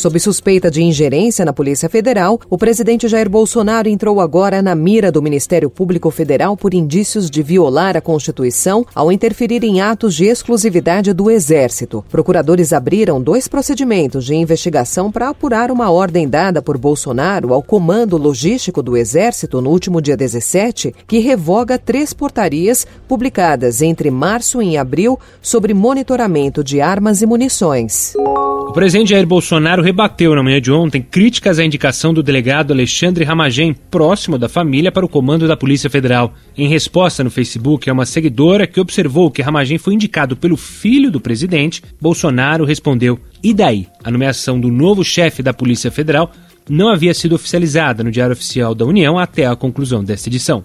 Sob suspeita de ingerência na Polícia Federal, o presidente Jair Bolsonaro entrou agora na mira do Ministério Público Federal por indícios de violar a Constituição ao interferir em atos de exclusividade do Exército. Procuradores abriram dois procedimentos de investigação para apurar uma ordem dada por Bolsonaro ao Comando Logístico do Exército no último dia 17, que revoga três portarias publicadas entre março e abril sobre monitoramento de armas e munições. O presidente Jair Bolsonaro rebateu na manhã de ontem críticas à indicação do delegado Alexandre Ramagem, próximo da família, para o comando da Polícia Federal. Em resposta no Facebook a uma seguidora que observou que Ramagem foi indicado pelo filho do presidente, Bolsonaro respondeu: E daí? A nomeação do novo chefe da Polícia Federal não havia sido oficializada no Diário Oficial da União até a conclusão desta edição.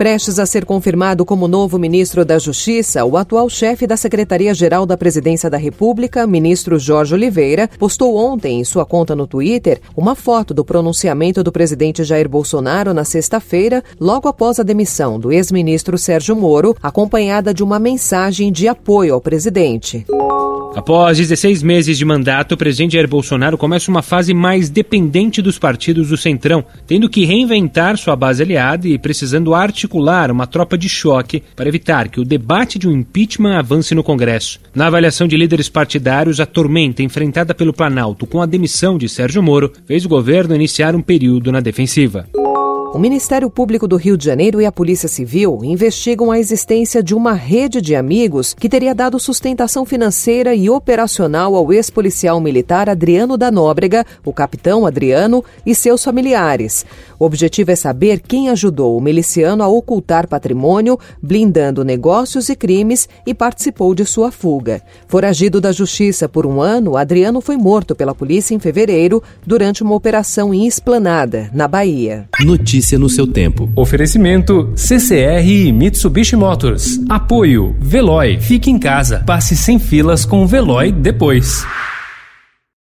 Prestes a ser confirmado como novo ministro da Justiça, o atual chefe da Secretaria-Geral da Presidência da República, ministro Jorge Oliveira, postou ontem em sua conta no Twitter uma foto do pronunciamento do presidente Jair Bolsonaro na sexta-feira, logo após a demissão do ex-ministro Sérgio Moro, acompanhada de uma mensagem de apoio ao presidente. Após 16 meses de mandato, o presidente Jair Bolsonaro começa uma fase mais dependente dos partidos do Centrão, tendo que reinventar sua base aliada e precisando articular uma tropa de choque para evitar que o debate de um impeachment avance no Congresso. Na avaliação de líderes partidários, a tormenta enfrentada pelo Planalto com a demissão de Sérgio Moro fez o governo iniciar um período na defensiva. O Ministério Público do Rio de Janeiro e a Polícia Civil investigam a existência de uma rede de amigos que teria dado sustentação financeira e operacional ao ex-policial militar Adriano da Nóbrega, o capitão Adriano, e seus familiares. O objetivo é saber quem ajudou o miliciano a ocultar patrimônio, blindando negócios e crimes e participou de sua fuga. Foragido da justiça por um ano, Adriano foi morto pela polícia em fevereiro durante uma operação em Esplanada, na Bahia. Notícia no seu tempo. Oferecimento CCR e Mitsubishi Motors. Apoio Veloy. Fique em casa. Passe sem filas com o Veloy depois.